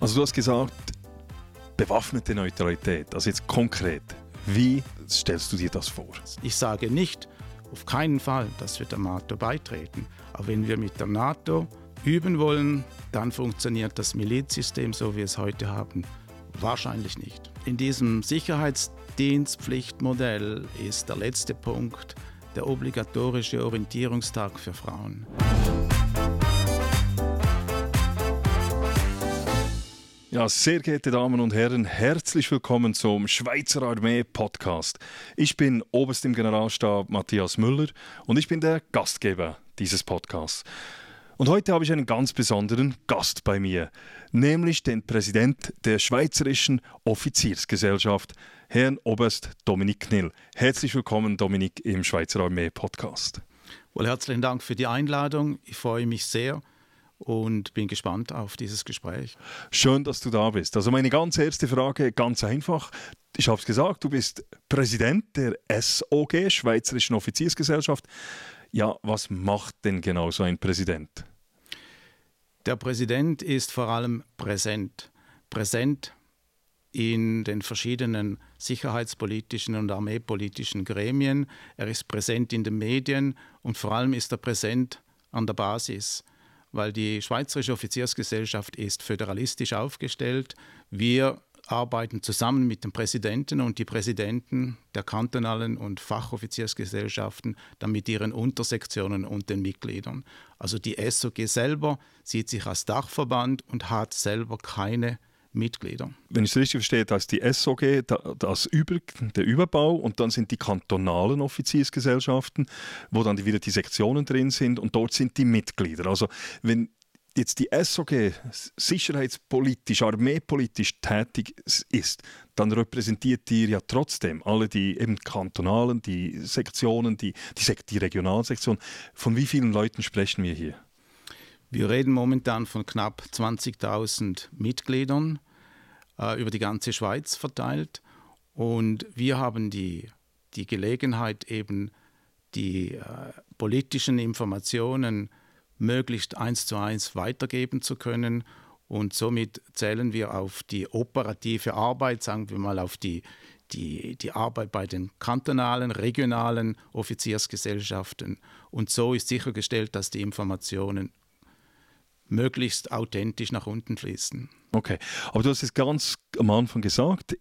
Also du hast gesagt, bewaffnete Neutralität. Also jetzt konkret, wie stellst du dir das vor? Ich sage nicht, auf keinen Fall, dass wir der NATO beitreten. Aber wenn wir mit der NATO üben wollen, dann funktioniert das Milizsystem, so wie wir es heute haben, wahrscheinlich nicht. In diesem Sicherheitsdienstpflichtmodell ist der letzte Punkt der obligatorische Orientierungstag für Frauen. Ja, sehr geehrte Damen und Herren, herzlich willkommen zum Schweizer Armee Podcast. Ich bin Oberst im Generalstab Matthias Müller und ich bin der Gastgeber dieses Podcasts. Und heute habe ich einen ganz besonderen Gast bei mir, nämlich den Präsident der Schweizerischen Offiziersgesellschaft, Herrn Oberst Dominik Knill. Herzlich willkommen, Dominik, im Schweizer Armee Podcast. Wohl herzlichen Dank für die Einladung. Ich freue mich sehr und bin gespannt auf dieses Gespräch. Schön, dass du da bist. Also meine ganz erste Frage, ganz einfach. Ich habe es gesagt, du bist Präsident der SOG, Schweizerischen Offiziersgesellschaft. Ja, was macht denn genau so ein Präsident? Der Präsident ist vor allem präsent. Präsent in den verschiedenen sicherheitspolitischen und armeepolitischen Gremien. Er ist präsent in den Medien und vor allem ist er präsent an der Basis weil die Schweizerische Offiziersgesellschaft ist föderalistisch aufgestellt. Wir arbeiten zusammen mit dem Präsidenten und die Präsidenten der kantonalen und Fachoffiziersgesellschaften, dann mit ihren Untersektionen und den Mitgliedern. Also die SOG selber sieht sich als Dachverband und hat selber keine Mitglieder. Wenn ich es richtig verstehe, da ist die SOG das Über, der Überbau und dann sind die kantonalen Offiziersgesellschaften, wo dann wieder die Sektionen drin sind und dort sind die Mitglieder. Also wenn jetzt die SOG sicherheitspolitisch, armeepolitisch tätig ist, dann repräsentiert ihr ja trotzdem alle die eben kantonalen, die Sektionen, die, die, die Regionalsektionen. Von wie vielen Leuten sprechen wir hier? Wir reden momentan von knapp 20.000 Mitgliedern äh, über die ganze Schweiz verteilt. Und wir haben die, die Gelegenheit, eben die äh, politischen Informationen möglichst eins zu eins weitergeben zu können. Und somit zählen wir auf die operative Arbeit, sagen wir mal auf die, die, die Arbeit bei den kantonalen, regionalen Offiziersgesellschaften. Und so ist sichergestellt, dass die Informationen möglichst authentisch nach unten fließen. Okay, aber du hast es ganz am Anfang gesagt,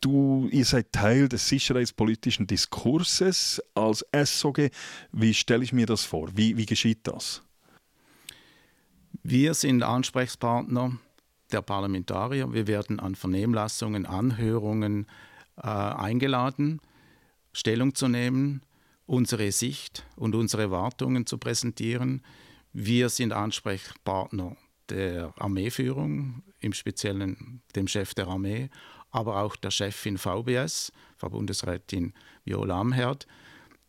du, ihr seid Teil des sicherheitspolitischen Diskurses als SOG. Wie stelle ich mir das vor? Wie, wie geschieht das? Wir sind Ansprechpartner der Parlamentarier. Wir werden an Vernehmlassungen, Anhörungen äh, eingeladen, Stellung zu nehmen, unsere Sicht und unsere Erwartungen zu präsentieren. Wir sind Ansprechpartner der Armeeführung, im Speziellen dem Chef der Armee, aber auch der Chefin VBS, Frau Bundesrätin Viola Amherd.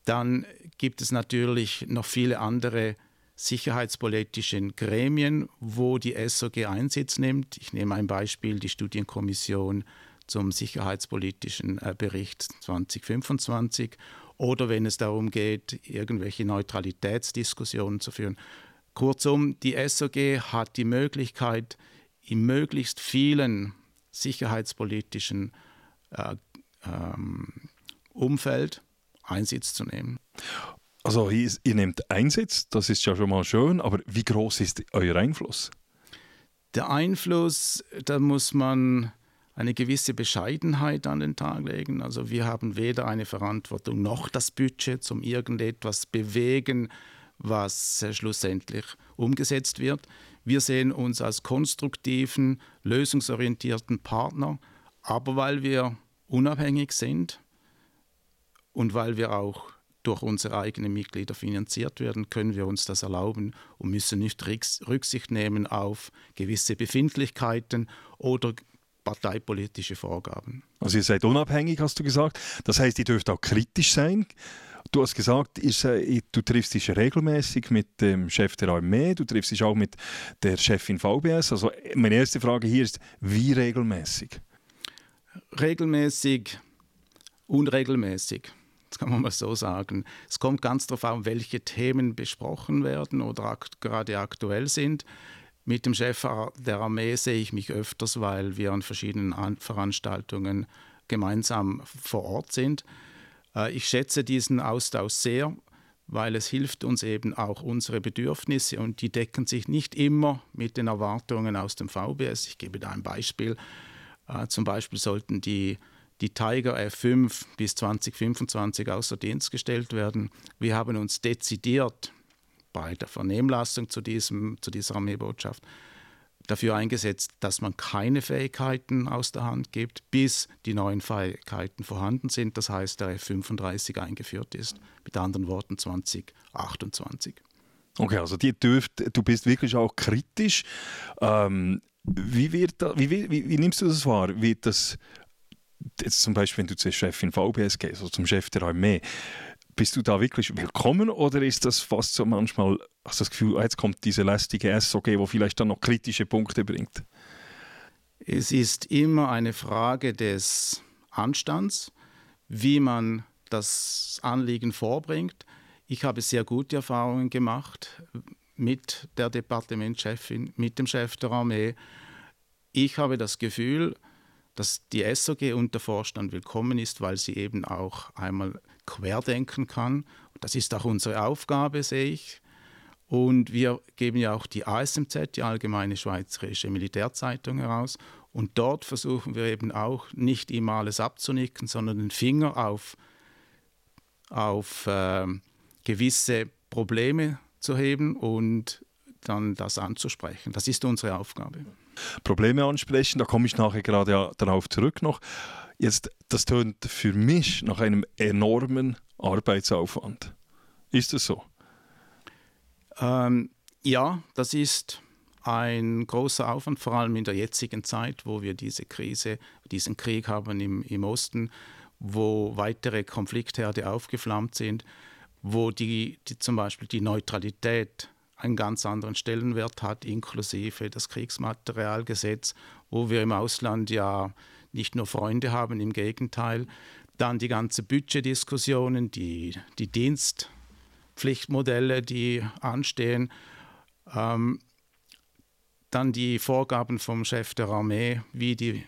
Dann gibt es natürlich noch viele andere sicherheitspolitische Gremien, wo die SOG Einsitz nimmt. Ich nehme ein Beispiel, die Studienkommission zum sicherheitspolitischen äh, Bericht 2025 oder wenn es darum geht, irgendwelche Neutralitätsdiskussionen zu führen. Kurzum, die SOG hat die Möglichkeit, in möglichst vielen sicherheitspolitischen äh, ähm, Umfeld Einsitz zu nehmen. Also ihr, ihr nehmt Einsitz, das ist ja schon mal schön, aber wie groß ist euer Einfluss? Der Einfluss, da muss man eine gewisse Bescheidenheit an den Tag legen. Also wir haben weder eine Verantwortung noch das Budget zum irgendetwas bewegen, was schlussendlich umgesetzt wird. Wir sehen uns als konstruktiven, lösungsorientierten Partner, aber weil wir unabhängig sind und weil wir auch durch unsere eigenen Mitglieder finanziert werden, können wir uns das erlauben und müssen nicht Rücksicht nehmen auf gewisse Befindlichkeiten oder parteipolitische Vorgaben. Also ihr seid unabhängig, hast du gesagt. Das heißt, ihr dürft auch kritisch sein. Du hast gesagt, ist, äh, du triffst dich regelmäßig mit dem Chef der Armee, du triffst dich auch mit der Chefin VBS. Also meine erste Frage hier ist, wie regelmäßig? Regelmäßig, unregelmäßig. Das kann man mal so sagen. Es kommt ganz darauf an, welche Themen besprochen werden oder akt gerade aktuell sind. Mit dem Chef der Armee sehe ich mich öfters, weil wir an verschiedenen Veranstaltungen gemeinsam vor Ort sind. Äh, ich schätze diesen Austausch sehr, weil es hilft uns eben auch unsere Bedürfnisse und die decken sich nicht immer mit den Erwartungen aus dem VBS. Ich gebe da ein Beispiel. Äh, zum Beispiel sollten die, die Tiger F5 bis 2025 außer Dienst gestellt werden. Wir haben uns dezidiert bei der Vernehmlassung zu, diesem, zu dieser Armeebotschaft dafür eingesetzt, dass man keine Fähigkeiten aus der Hand gibt, bis die neuen Fähigkeiten vorhanden sind. Das heißt, der F-35 eingeführt ist. Mit anderen Worten 2028. Okay, also die dürft, du bist wirklich auch kritisch. Ähm, wie, wird da, wie, wie, wie, nimmst du das wahr? Wird das jetzt zum Beispiel, wenn du zur Chefin VBS gehst, oder zum Chef der Armee, bist du da wirklich willkommen oder ist das fast so manchmal, hast du das Gefühl, ah, jetzt kommt diese lästige SOG, wo vielleicht dann noch kritische Punkte bringt? Es ist immer eine Frage des Anstands, wie man das Anliegen vorbringt. Ich habe sehr gute Erfahrungen gemacht mit der Departementschefin, mit dem Chef der Armee. Ich habe das Gefühl, dass die SOG und der Vorstand willkommen ist, weil sie eben auch einmal querdenken kann. Das ist auch unsere Aufgabe, sehe ich. Und wir geben ja auch die ASMZ, die Allgemeine Schweizerische Militärzeitung, heraus. Und dort versuchen wir eben auch nicht immer alles abzunicken, sondern den Finger auf, auf äh, gewisse Probleme zu heben und dann das anzusprechen. Das ist unsere Aufgabe. Probleme ansprechen, da komme ich nachher gerade ja darauf zurück noch. Jetzt, das tönt für mich nach einem enormen Arbeitsaufwand. Ist es so? Ähm, ja, das ist ein großer Aufwand, vor allem in der jetzigen Zeit, wo wir diese Krise, diesen Krieg haben im, im Osten, wo weitere Konfliktherde aufgeflammt sind, wo die, die zum Beispiel die Neutralität einen ganz anderen Stellenwert hat, inklusive das Kriegsmaterialgesetz, wo wir im Ausland ja nicht nur Freunde haben, im Gegenteil. Dann die ganze Budgetdiskussionen, die, die Dienstpflichtmodelle, die anstehen. Ähm, dann die Vorgaben vom Chef der Armee, wie die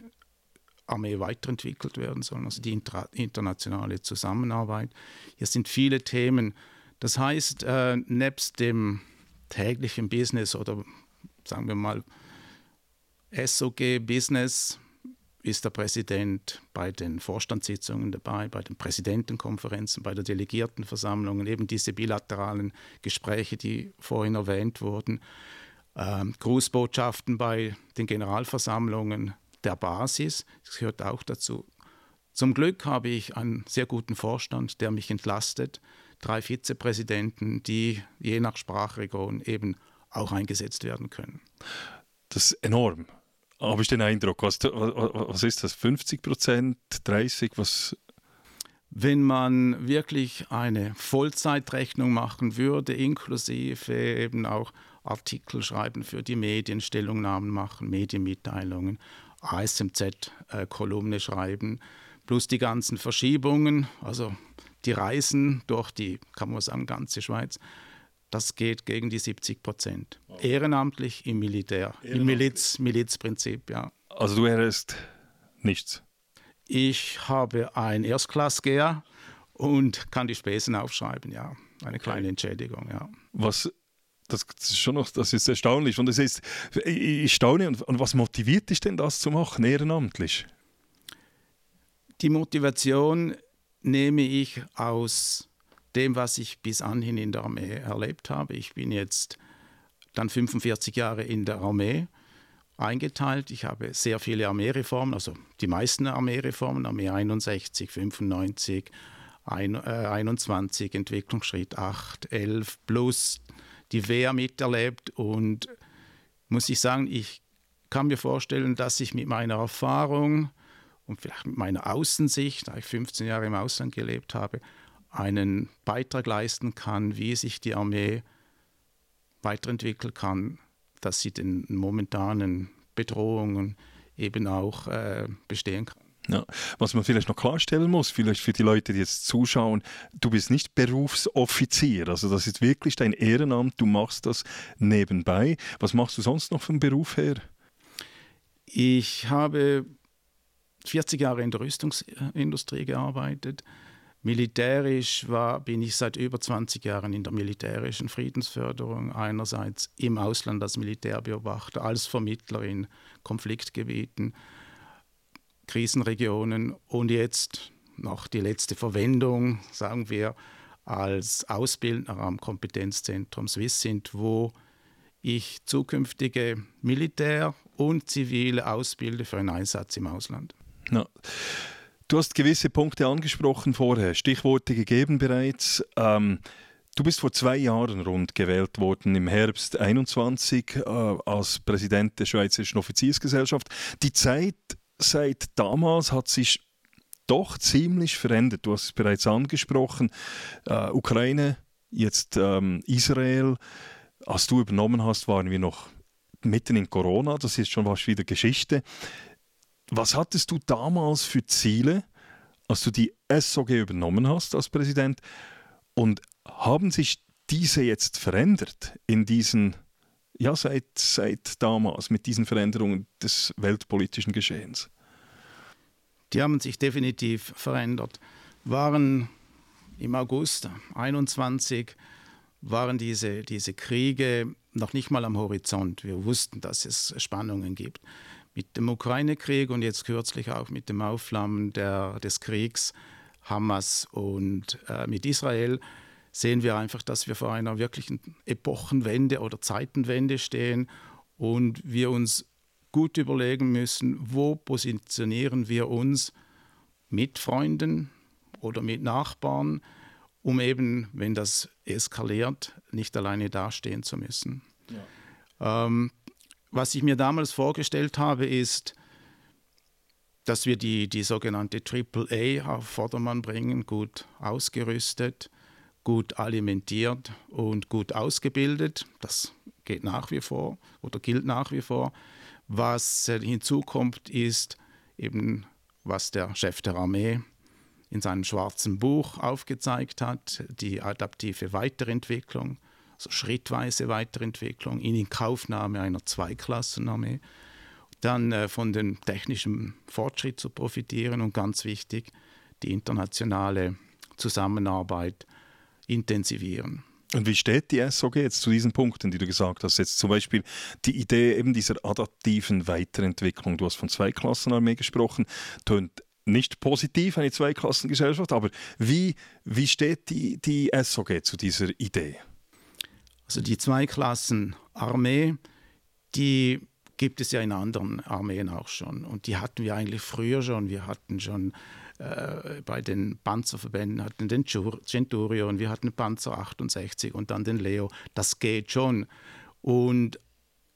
Armee weiterentwickelt werden soll, also die inter internationale Zusammenarbeit. Hier sind viele Themen. Das heißt, äh, nebst dem täglichen Business oder sagen wir mal SOG-Business ist der Präsident bei den Vorstandssitzungen dabei, bei den Präsidentenkonferenzen, bei der Delegiertenversammlung, eben diese bilateralen Gespräche, die vorhin erwähnt wurden, ähm, Grußbotschaften bei den Generalversammlungen der Basis, das gehört auch dazu. Zum Glück habe ich einen sehr guten Vorstand, der mich entlastet, drei Vizepräsidenten, die je nach Sprachregion eben auch eingesetzt werden können. Das ist enorm. Habe ich den Eindruck, was, was ist das, 50 Prozent, 30, was? Wenn man wirklich eine Vollzeitrechnung machen würde, inklusive eben auch Artikel schreiben für die Medien, Stellungnahmen machen, Medienmitteilungen, ASMZ-Kolumne äh, schreiben, plus die ganzen Verschiebungen, also die Reisen durch die, kann man sagen, ganze Schweiz, das geht gegen die 70 Prozent. Ehrenamtlich im Militär, Ehrenamtlich. im Miliz, Milizprinzip, ja. Also du hättest nichts? Ich habe ein Erstklassgeher und kann die Spesen aufschreiben, ja. Eine kleine Entschädigung, ja. Was das, ist schon noch, das ist erstaunlich. Und das ist, ich staune, und, und was motiviert dich denn, das zu machen, ehrenamtlich? Die Motivation nehme ich aus dem, was ich bis anhin in der Armee erlebt habe. Ich bin jetzt dann 45 Jahre in der Armee eingeteilt. Ich habe sehr viele Armeereformen, also die meisten Armeereformen, Armee 61, 95, 21, Entwicklungsschritt 8, 11 plus die Wehr miterlebt und muss ich sagen, ich kann mir vorstellen, dass ich mit meiner Erfahrung und vielleicht mit meiner Außensicht, da ich 15 Jahre im Ausland gelebt habe, einen Beitrag leisten kann, wie sich die Armee weiterentwickeln kann, dass sie den momentanen Bedrohungen eben auch äh, bestehen kann. Ja, was man vielleicht noch klarstellen muss, vielleicht für die Leute, die jetzt zuschauen, du bist nicht Berufsoffizier, also das ist wirklich dein Ehrenamt, du machst das nebenbei. Was machst du sonst noch vom Beruf her? Ich habe 40 Jahre in der Rüstungsindustrie gearbeitet. Militärisch war, bin ich seit über 20 Jahren in der militärischen Friedensförderung, einerseits im Ausland als Militärbeobachter, als Vermittler in Konfliktgebieten Krisenregionen und jetzt noch die letzte Verwendung, sagen wir, als Ausbildner am Kompetenzzentrum Swiss sind, wo ich zukünftige Militär- und Zivile ausbilde für einen Einsatz im Ausland. Ja. Du hast gewisse Punkte angesprochen vorher, Stichworte gegeben bereits. Ähm, du bist vor zwei Jahren rund gewählt worden, im Herbst 21 äh, als Präsident der Schweizerischen Offiziersgesellschaft. Die Zeit seit damals hat sich doch ziemlich verändert. Du hast es bereits angesprochen. Äh, Ukraine, jetzt ähm, Israel. Als du übernommen hast, waren wir noch mitten in Corona. Das ist schon was wieder Geschichte. Was hattest du damals für Ziele, als du die SOG übernommen hast als Präsident? Und haben sich diese jetzt verändert in diesen ja, seit, seit damals mit diesen Veränderungen des weltpolitischen Geschehens? Die haben sich definitiv verändert. Waren im August 21 waren diese, diese Kriege noch nicht mal am Horizont. Wir wussten, dass es Spannungen gibt. Mit dem Ukraine-Krieg und jetzt kürzlich auch mit dem Aufflammen der, des Kriegs Hamas und äh, mit Israel sehen wir einfach, dass wir vor einer wirklichen Epochenwende oder Zeitenwende stehen und wir uns gut überlegen müssen, wo positionieren wir uns mit Freunden oder mit Nachbarn, um eben, wenn das eskaliert, nicht alleine dastehen zu müssen. Ja. Ähm, was ich mir damals vorgestellt habe, ist, dass wir die, die sogenannte AAA auf Vordermann bringen, gut ausgerüstet, gut alimentiert und gut ausgebildet. Das geht nach wie vor oder gilt nach wie vor. Was hinzukommt, ist eben, was der Chef der Armee in seinem schwarzen Buch aufgezeigt hat, die adaptive Weiterentwicklung, also schrittweise Weiterentwicklung in Inkaufnahme einer Zweiklassenarmee, dann äh, von dem technischen Fortschritt zu profitieren und ganz wichtig, die internationale Zusammenarbeit intensivieren. Und wie steht die SOG jetzt zu diesen Punkten, die du gesagt hast? Jetzt zum Beispiel die Idee eben dieser adaptiven Weiterentwicklung. Du hast von Zweiklassenarmee gesprochen. Tönt nicht positiv, eine Zweiklassengesellschaft, aber wie, wie steht die, die SOG zu dieser Idee? Also die Zweiklassenarmee, die gibt es ja in anderen Armeen auch schon. Und die hatten wir eigentlich früher schon. Wir hatten schon äh, bei den Panzerverbänden hatten den Centurion, wir hatten Panzer 68 und dann den Leo. Das geht schon. Und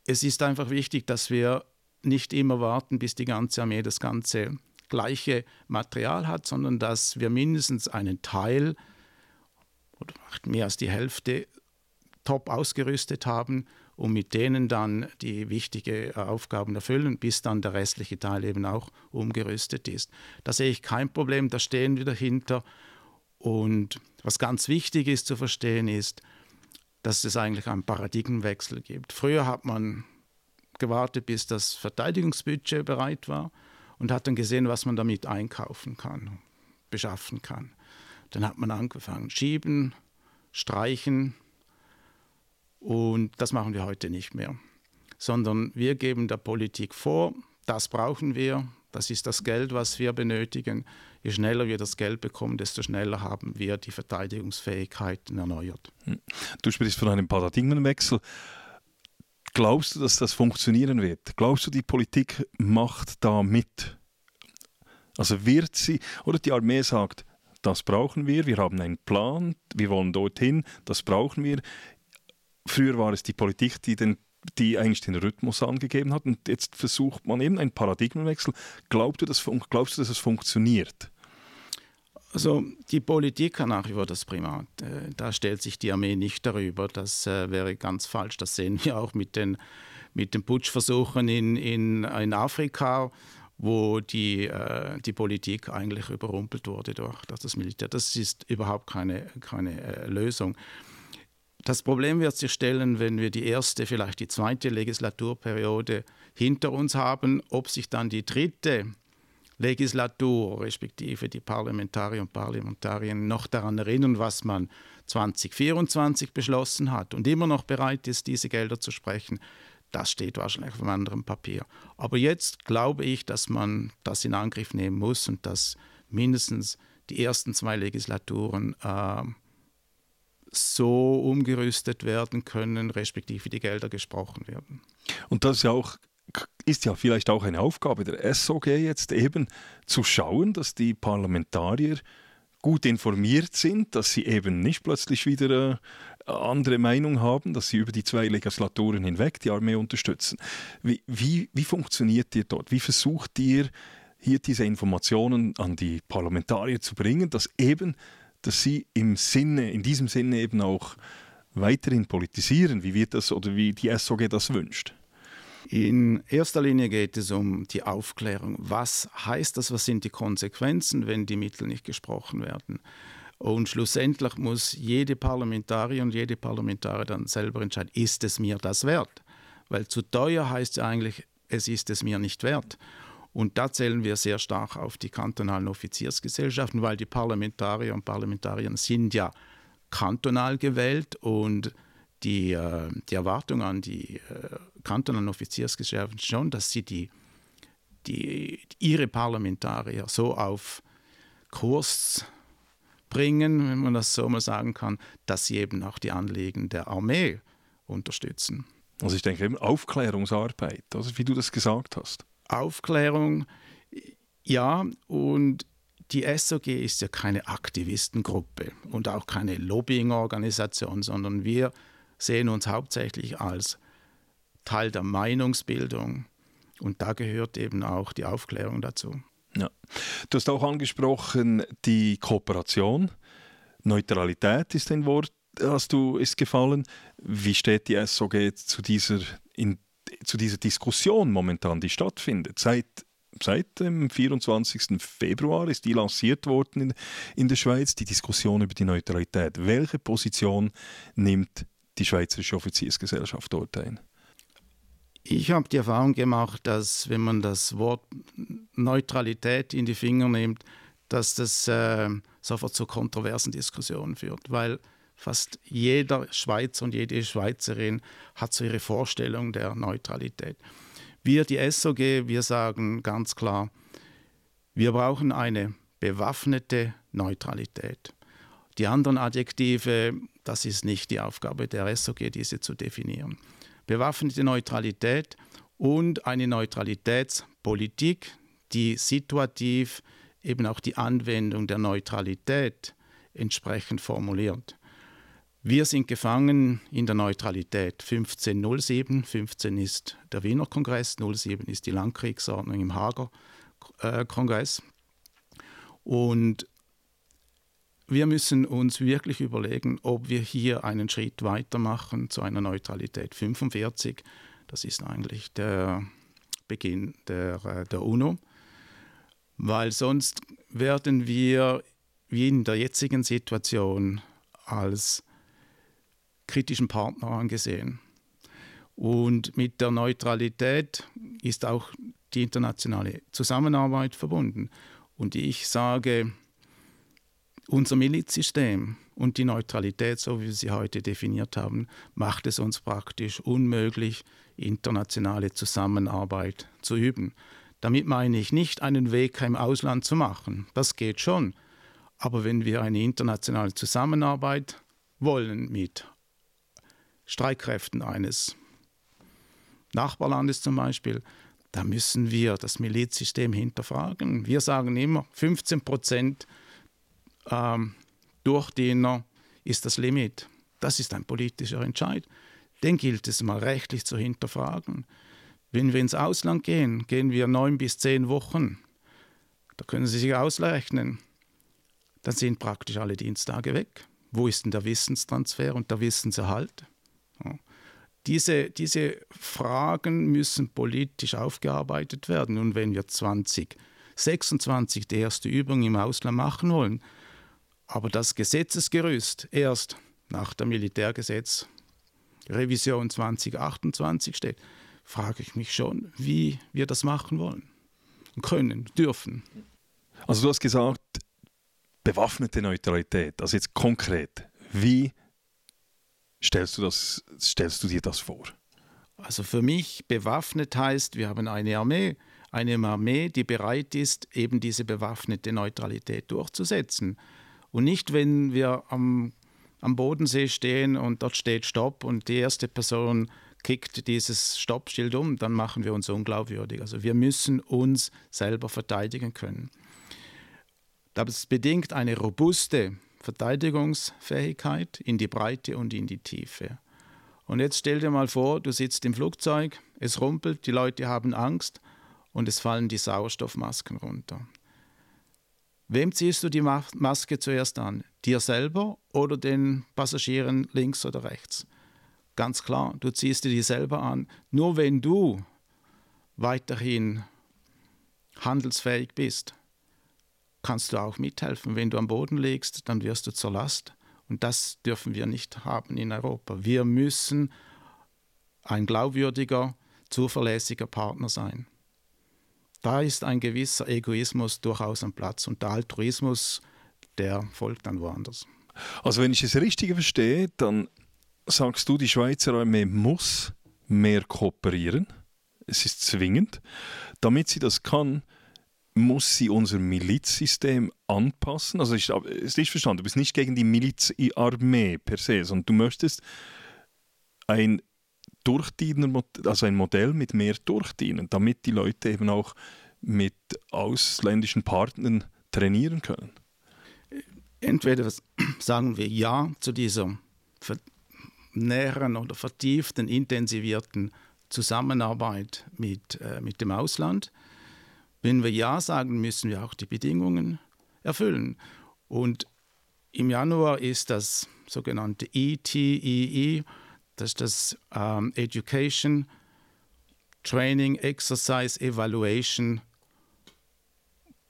es ist einfach wichtig, dass wir nicht immer warten, bis die ganze Armee das ganze gleiche Material hat, sondern dass wir mindestens einen Teil oder mehr als die Hälfte top ausgerüstet haben und mit denen dann die wichtigen Aufgaben erfüllen, bis dann der restliche Teil eben auch umgerüstet ist. Da sehe ich kein Problem, da stehen wir dahinter. Und was ganz wichtig ist zu verstehen, ist, dass es eigentlich einen Paradigmenwechsel gibt. Früher hat man gewartet, bis das Verteidigungsbudget bereit war und hat dann gesehen, was man damit einkaufen kann, beschaffen kann. Dann hat man angefangen, schieben, streichen, und das machen wir heute nicht mehr, sondern wir geben der Politik vor, das brauchen wir, das ist das Geld, was wir benötigen. Je schneller wir das Geld bekommen, desto schneller haben wir die Verteidigungsfähigkeiten erneuert. Hm. Du sprichst von einem Paradigmenwechsel. Glaubst du, dass das funktionieren wird? Glaubst du, die Politik macht da mit? Also wird sie, oder die Armee sagt, das brauchen wir, wir haben einen Plan, wir wollen dorthin, das brauchen wir. Früher war es die Politik, die, den, die eigentlich den Rhythmus angegeben hat und jetzt versucht man eben einen Paradigmenwechsel. Glaubst du, dass, glaubst du, dass es funktioniert? Also die Politik hat nach wie vor das Primat. Äh, da stellt sich die Armee nicht darüber. Das äh, wäre ganz falsch. Das sehen wir auch mit den, mit den Putschversuchen in, in, in Afrika, wo die, äh, die Politik eigentlich überrumpelt wurde durch, das Militär. Das ist überhaupt keine, keine Lösung. Das Problem wird sich stellen, wenn wir die erste, vielleicht die zweite Legislaturperiode hinter uns haben, ob sich dann die dritte Legislatur, respektive die Parlamentarier und Parlamentarier, noch daran erinnern, was man 2024 beschlossen hat und immer noch bereit ist, diese Gelder zu sprechen, das steht wahrscheinlich auf einem anderen Papier. Aber jetzt glaube ich, dass man das in Angriff nehmen muss und dass mindestens die ersten zwei Legislaturen äh, so umgerüstet werden können, respektive die Gelder gesprochen werden. Und das ist ja auch ist ja vielleicht auch eine Aufgabe der SOG jetzt eben zu schauen, dass die Parlamentarier gut informiert sind, dass sie eben nicht plötzlich wieder äh, andere Meinung haben, dass sie über die zwei Legislaturen hinweg die Armee unterstützen. Wie, wie, wie funktioniert ihr dort? Wie versucht ihr hier diese Informationen an die Parlamentarier zu bringen, dass eben, dass sie im Sinne, in diesem Sinne eben auch weiterhin politisieren, wie wird das oder wie die SOG das wünscht? In erster Linie geht es um die Aufklärung. Was heißt das? Was sind die Konsequenzen, wenn die Mittel nicht gesprochen werden? Und schlussendlich muss jede Parlamentarier und jede Parlamentarier dann selber entscheiden, ist es mir das wert? Weil zu teuer heißt ja eigentlich, es ist es mir nicht wert. Und da zählen wir sehr stark auf die kantonalen Offiziersgesellschaften, weil die Parlamentarier und Parlamentarier sind ja kantonal gewählt und die, äh, die Erwartung an die äh, kantonalen Offiziersgesellschaften schon, dass sie die, die, ihre Parlamentarier so auf Kurs bringen, wenn man das so mal sagen kann, dass sie eben auch die Anliegen der Armee unterstützen. Also ich denke eben Aufklärungsarbeit, also wie du das gesagt hast. Aufklärung, ja, und die SOG ist ja keine Aktivistengruppe und auch keine Lobbyingorganisation, sondern wir sehen uns hauptsächlich als Teil der Meinungsbildung und da gehört eben auch die Aufklärung dazu. Ja. Du hast auch angesprochen die Kooperation. Neutralität ist ein Wort, hast du ist gefallen. Wie steht die SOG zu dieser, in, zu dieser Diskussion momentan, die stattfindet? Seit seit dem 24. Februar ist die lanciert worden in, in der Schweiz, die Diskussion über die Neutralität. Welche Position nimmt die Schweizerische Offiziersgesellschaft dort ein? Ich habe die Erfahrung gemacht, dass wenn man das Wort Neutralität in die Finger nimmt, dass das äh, sofort zu kontroversen Diskussionen führt, weil fast jeder Schweizer und jede Schweizerin hat so ihre Vorstellung der Neutralität. Wir, die SOG, wir sagen ganz klar, wir brauchen eine bewaffnete Neutralität. Die anderen Adjektive, das ist nicht die Aufgabe der SOG, diese zu definieren. Bewaffnete Neutralität und eine Neutralitätspolitik, die situativ eben auch die Anwendung der Neutralität entsprechend formuliert. Wir sind gefangen in der Neutralität 1507. 15 ist der Wiener Kongress, 07 ist die Landkriegsordnung im Hager äh, Kongress. Und wir müssen uns wirklich überlegen, ob wir hier einen Schritt weitermachen zu einer Neutralität 45. Das ist eigentlich der Beginn der, äh, der UNO, weil sonst werden wir wie in der jetzigen Situation als kritischen Partner angesehen. Und mit der Neutralität ist auch die internationale Zusammenarbeit verbunden. Und ich sage, unser Milizsystem und die Neutralität, so wie wir sie heute definiert haben, macht es uns praktisch unmöglich, internationale Zusammenarbeit zu üben. Damit meine ich nicht, einen Weg im Ausland zu machen. Das geht schon. Aber wenn wir eine internationale Zusammenarbeit wollen mit Streitkräften eines Nachbarlandes zum Beispiel, da müssen wir das Milizsystem hinterfragen. Wir sagen immer, 15 Prozent ähm, Durchdiener ist das Limit. Das ist ein politischer Entscheid. Den gilt es mal rechtlich zu hinterfragen. Wenn wir ins Ausland gehen, gehen wir neun bis zehn Wochen. Da können Sie sich ausrechnen. Dann sind praktisch alle Dienstage weg. Wo ist denn der Wissenstransfer und der Wissenserhalt? Diese, diese Fragen müssen politisch aufgearbeitet werden. Und wenn wir 2026 die erste Übung im Ausland machen wollen, aber das Gesetzesgerüst erst nach der Militärgesetz Revision 2028 steht, frage ich mich schon, wie wir das machen wollen, können, dürfen. Also du hast gesagt, bewaffnete Neutralität, also jetzt konkret, wie stellst du, das, stellst du dir das vor? Also für mich bewaffnet heißt, wir haben eine Armee, eine Armee, die bereit ist, eben diese bewaffnete Neutralität durchzusetzen. Und nicht, wenn wir am, am Bodensee stehen und dort steht Stopp und die erste Person kickt dieses Stoppschild um, dann machen wir uns unglaubwürdig. Also wir müssen uns selber verteidigen können. Das bedingt eine robuste Verteidigungsfähigkeit in die Breite und in die Tiefe. Und jetzt stell dir mal vor, du sitzt im Flugzeug, es rumpelt, die Leute haben Angst und es fallen die Sauerstoffmasken runter. Wem ziehst du die Maske zuerst an? Dir selber oder den Passagieren links oder rechts? Ganz klar, du ziehst dir die selber an. Nur wenn du weiterhin handelsfähig bist, kannst du auch mithelfen. Wenn du am Boden liegst, dann wirst du zur Last. Und das dürfen wir nicht haben in Europa. Wir müssen ein glaubwürdiger, zuverlässiger Partner sein. Da ist ein gewisser Egoismus durchaus am Platz und der Altruismus, der folgt dann woanders. Also wenn ich es richtig verstehe, dann sagst du, die Schweizer Armee muss mehr kooperieren. Es ist zwingend. Damit sie das kann, muss sie unser Milizsystem anpassen. Also ich es nicht verstanden, du bist nicht gegen die Milizarmee per se, sondern du möchtest ein Durchdiener, also ein Modell mit mehr Durchdienen, damit die Leute eben auch mit ausländischen Partnern trainieren können. Entweder sagen wir Ja zu dieser näheren oder vertieften, intensivierten Zusammenarbeit mit, äh, mit dem Ausland. Wenn wir Ja sagen, müssen wir auch die Bedingungen erfüllen. Und im Januar ist das sogenannte ETEE, e, das ist das ähm, Education, Training, Exercise, Evaluation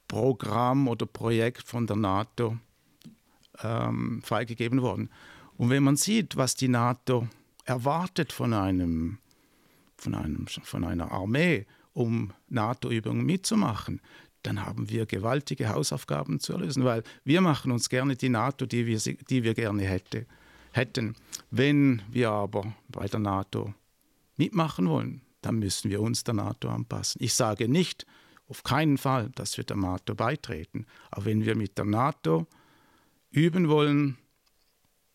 Programm oder Projekt von der NATO ähm, freigegeben worden. Und wenn man sieht, was die NATO erwartet von, einem, von, einem, von einer Armee, um NATO-Übungen mitzumachen, dann haben wir gewaltige Hausaufgaben zu lösen, weil wir machen uns gerne die NATO, die wir, die wir gerne hätte, hätten. Wenn wir aber bei der NATO mitmachen wollen, dann müssen wir uns der NATO anpassen. Ich sage nicht, auf keinen Fall, dass wir der NATO beitreten. Aber wenn wir mit der NATO üben wollen,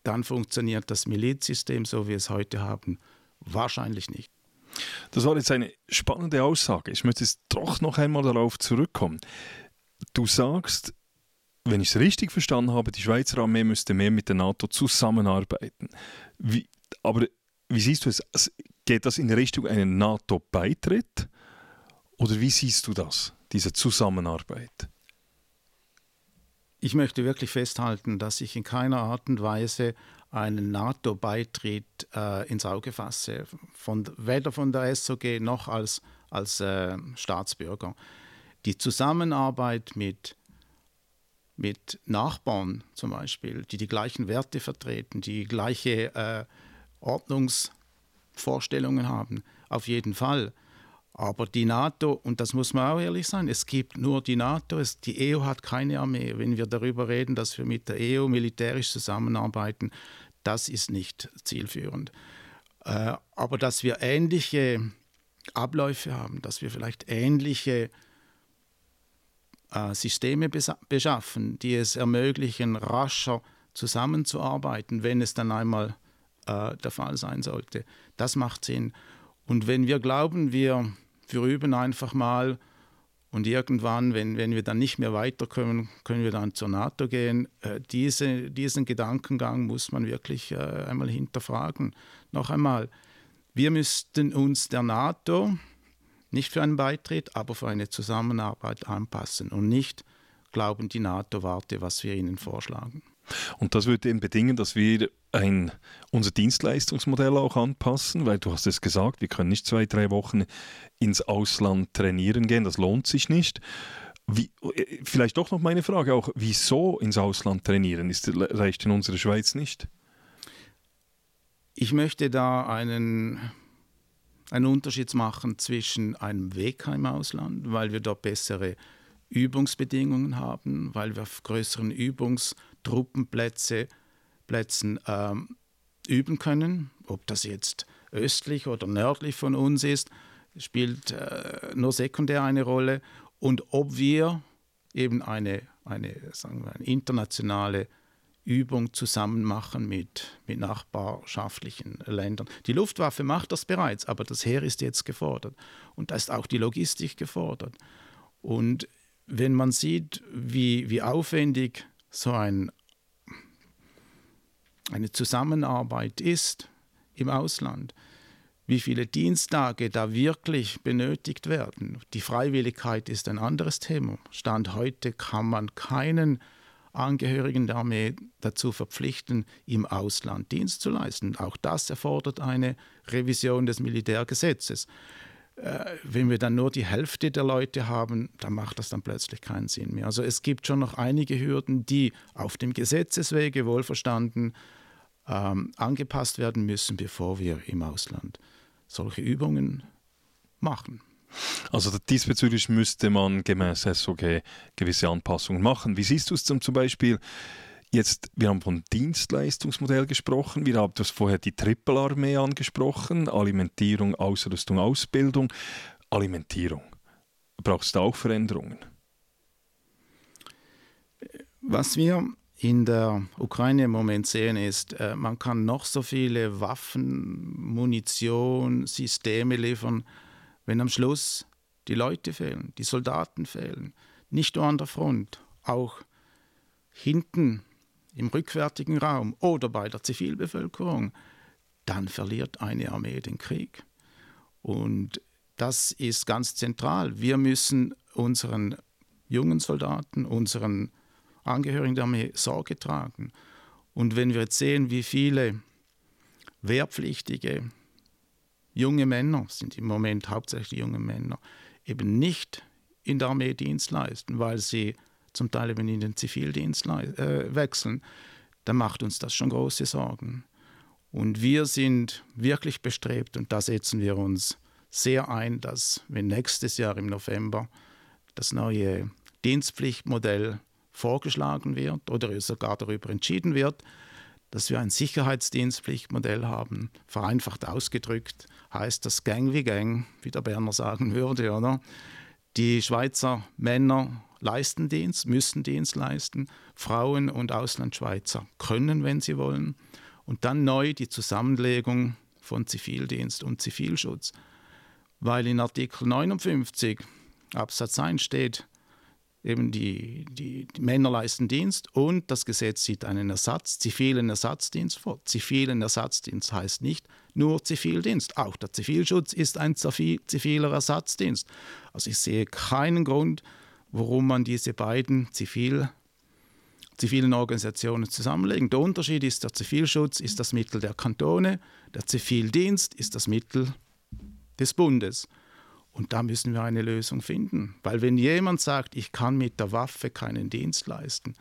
dann funktioniert das Milizsystem, so wie wir es heute haben, wahrscheinlich nicht. Das war jetzt eine spannende Aussage. Ich möchte jetzt doch noch einmal darauf zurückkommen. Du sagst, wenn ich es richtig verstanden habe, die Schweizer Armee müsste mehr mit der NATO zusammenarbeiten. Wie, aber wie siehst du es? Geht das in Richtung einen NATO-Beitritt? Oder wie siehst du das, diese Zusammenarbeit? Ich möchte wirklich festhalten, dass ich in keiner Art und Weise einen NATO-Beitritt äh, ins Auge fasse, von, weder von der SOG noch als, als äh, Staatsbürger. Die Zusammenarbeit mit, mit Nachbarn zum Beispiel, die die gleichen Werte vertreten, die gleiche äh, Ordnungsvorstellungen haben, auf jeden Fall. Aber die NATO, und das muss man auch ehrlich sein, es gibt nur die NATO, es, die EU hat keine Armee. Wenn wir darüber reden, dass wir mit der EU militärisch zusammenarbeiten, das ist nicht zielführend. Äh, aber dass wir ähnliche Abläufe haben, dass wir vielleicht ähnliche äh, Systeme beschaffen, die es ermöglichen, rascher zusammenzuarbeiten, wenn es dann einmal äh, der Fall sein sollte, das macht Sinn. Und wenn wir glauben, wir wir üben einfach mal und irgendwann, wenn, wenn wir dann nicht mehr weiterkommen, können wir dann zur NATO gehen. Äh, diese, diesen Gedankengang muss man wirklich äh, einmal hinterfragen. Noch einmal, wir müssten uns der NATO nicht für einen Beitritt, aber für eine Zusammenarbeit anpassen und nicht glauben, die NATO warte, was wir ihnen vorschlagen. Und das würde eben bedingen, dass wir ein, unser Dienstleistungsmodell auch anpassen, weil du hast es gesagt, wir können nicht zwei, drei Wochen ins Ausland trainieren gehen, das lohnt sich nicht. Wie, äh, vielleicht doch noch meine Frage auch, wieso ins Ausland trainieren? Ist, reicht in unserer Schweiz nicht? Ich möchte da einen, einen Unterschied machen zwischen einem WK im Ausland, weil wir dort bessere Übungsbedingungen haben, weil wir auf größeren Übungstruppenplätzen Plätzen, ähm, üben können. Ob das jetzt östlich oder nördlich von uns ist, spielt äh, nur sekundär eine Rolle. Und ob wir eben eine, eine, sagen wir, eine internationale Übung zusammen machen mit, mit nachbarschaftlichen Ländern. Die Luftwaffe macht das bereits, aber das Heer ist jetzt gefordert. Und da ist auch die Logistik gefordert. Und wenn man sieht, wie, wie aufwendig so ein, eine Zusammenarbeit ist im Ausland, wie viele Dienstage da wirklich benötigt werden. Die Freiwilligkeit ist ein anderes Thema. Stand heute kann man keinen Angehörigen der Armee dazu verpflichten, im Ausland Dienst zu leisten. Auch das erfordert eine Revision des Militärgesetzes. Äh, wenn wir dann nur die Hälfte der Leute haben, dann macht das dann plötzlich keinen Sinn mehr. Also es gibt schon noch einige Hürden, die auf dem Gesetzeswege wohlverstanden ähm, angepasst werden müssen, bevor wir im Ausland solche Übungen machen. Also diesbezüglich müsste man gemäß SOG gewisse Anpassungen machen. Wie siehst du es zum, zum Beispiel? Jetzt, wir haben von Dienstleistungsmodell gesprochen, wir haben das vorher die Triple-Armee angesprochen, Alimentierung, Ausrüstung, Ausbildung. Alimentierung. Brauchst du auch Veränderungen? Was wir in der Ukraine im Moment sehen, ist, äh, man kann noch so viele Waffen, Munition, Systeme liefern, wenn am Schluss die Leute fehlen, die Soldaten fehlen, nicht nur an der Front, auch hinten im rückwärtigen Raum oder bei der Zivilbevölkerung, dann verliert eine Armee den Krieg. Und das ist ganz zentral. Wir müssen unseren jungen Soldaten, unseren Angehörigen der Armee Sorge tragen. Und wenn wir jetzt sehen, wie viele wehrpflichtige junge Männer, sind im Moment hauptsächlich junge Männer, eben nicht in der Armee Dienst leisten, weil sie zum Teil eben in den Zivildienst äh, wechseln, dann macht uns das schon große Sorgen. Und wir sind wirklich bestrebt, und da setzen wir uns sehr ein, dass wenn nächstes Jahr im November das neue Dienstpflichtmodell vorgeschlagen wird oder sogar darüber entschieden wird, dass wir ein Sicherheitsdienstpflichtmodell haben. Vereinfacht ausgedrückt heißt das Gang wie Gang, wie der Berner sagen würde, oder? Die Schweizer Männer leisten Dienst, müssen Dienst leisten. Frauen und Auslandschweizer können, wenn sie wollen. Und dann neu die Zusammenlegung von Zivildienst und Zivilschutz. Weil in Artikel 59 Absatz 1 steht, eben die, die, die, Männer leisten Dienst und das Gesetz sieht einen Ersatz, zivilen Ersatzdienst vor. Zivilen Ersatzdienst heißt nicht nur Zivildienst, auch der Zivilschutz ist ein ziviler Ersatzdienst. Also ich sehe keinen Grund, warum man diese beiden zivil, zivilen Organisationen zusammenlegen. Der Unterschied ist, der Zivilschutz ist das Mittel der Kantone, der Zivildienst ist das Mittel des Bundes. Und da müssen wir eine Lösung finden. Weil wenn jemand sagt, ich kann mit der Waffe keinen Dienst leisten,